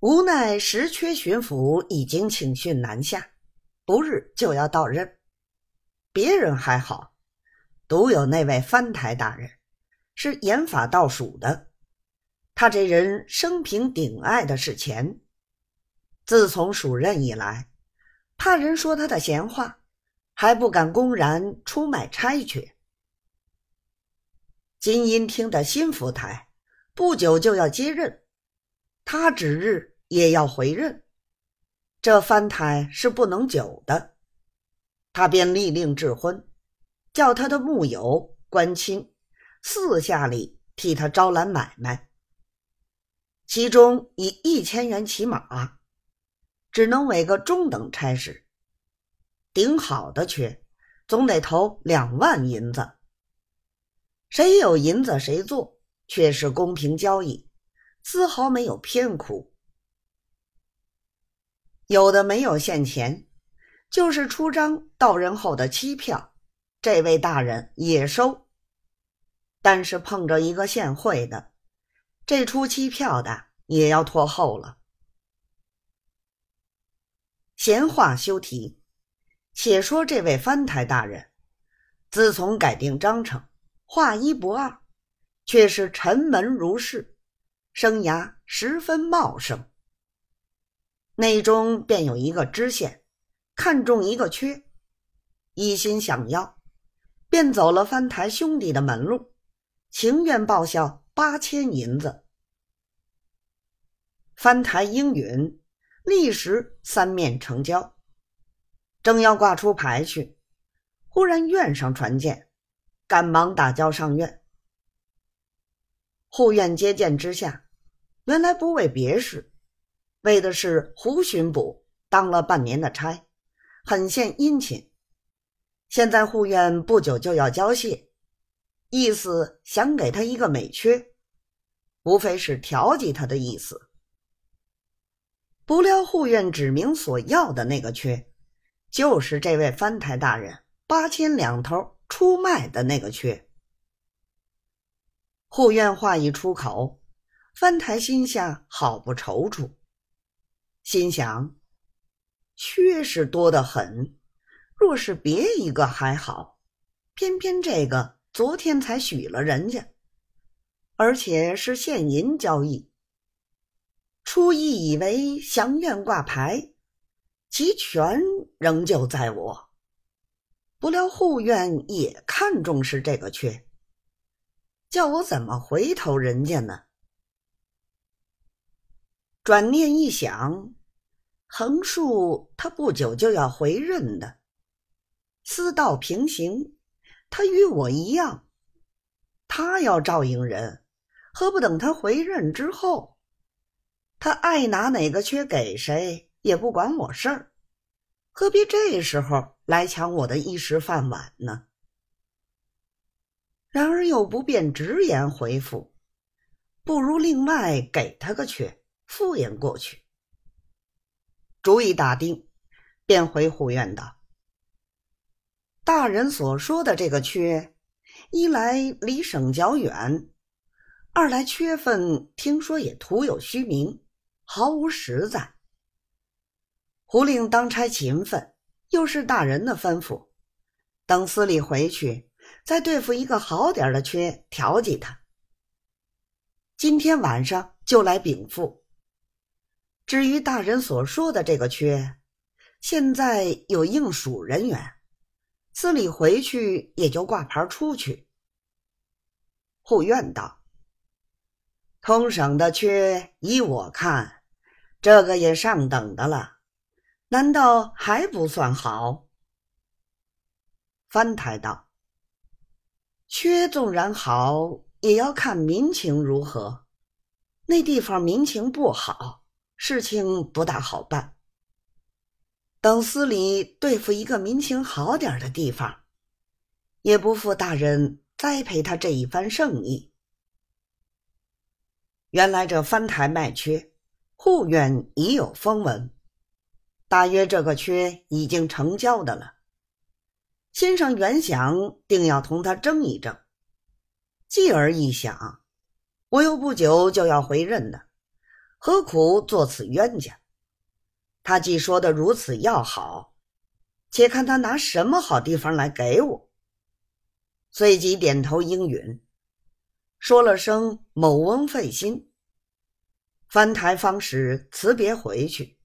无奈石缺巡抚已经请训南下，不日就要到任。别人还好，独有那位藩台大人是严法倒数的。他这人生平顶爱的是钱，自从署任以来，怕人说他的闲话，还不敢公然出卖差缺。金阴厅的新福台不久就要接任，他指日也要回任，这翻台是不能久的。他便立令智婚，叫他的幕友官亲四下里替他招揽买卖。其中以一千元起码，只能委个中等差事。顶好的缺，总得投两万银子。谁有银子谁做，却是公平交易，丝毫没有偏苦。有的没有现钱，就是出张到人后的期票，这位大人也收。但是碰着一个现汇的。这出期票的也要拖后了。闲话休提，且说这位藩台大人，自从改定章程，画一不二，却是沉门如市，生涯十分茂盛。内中便有一个知县，看中一个缺，一心想要，便走了翻台兄弟的门路，情愿报销。八千银子，翻台应允，立时三面成交。正要挂出牌去，忽然院上传见，赶忙打交上院。护院接见之下，原来不为别事，为的是胡巡捕当了半年的差，很献殷勤。现在护院不久就要交卸。意思想给他一个美缺，无非是调剂他的意思。不料护院指明所要的那个缺，就是这位藩台大人八千两头出卖的那个缺。护院话一出口，翻台心下好不踌躇，心想：缺是多得很，若是别一个还好，偏偏这个。昨天才许了人家，而且是现银交易。初一以为祥院挂牌，其权仍旧在我。不料护院也看重是这个缺，叫我怎么回头人家呢？转念一想，横竖他不久就要回任的，私道平行。他与我一样，他要照应人，何不等他回任之后，他爱拿哪个缺给谁，也不管我事儿，何必这时候来抢我的一时饭碗呢？然而又不便直言回复，不如另外给他个缺，敷衍过去。主意打定，便回护院道。大人所说的这个缺，一来离省较远，二来缺份听说也徒有虚名，毫无实在。胡令当差勤奋，又是大人的吩咐，等司礼回去，再对付一个好点的缺，调剂他。今天晚上就来禀赋。至于大人所说的这个缺，现在有应属人员。司礼回去也就挂牌出去。护院道：“通省的缺，依我看，这个也上等的了，难道还不算好？”翻台道：“缺纵然好，也要看民情如何。那地方民情不好，事情不大好办。”等司礼对付一个民情好点的地方，也不负大人栽培他这一番盛意。原来这藩台卖缺，护院已有风闻，大约这个缺已经成交的了。先生原想定要同他争一争，继而一想，我又不久就要回任的，何苦做此冤家？他既说的如此要好，且看他拿什么好地方来给我。随即点头应允，说了声“某翁费心”，翻台方时辞别回去。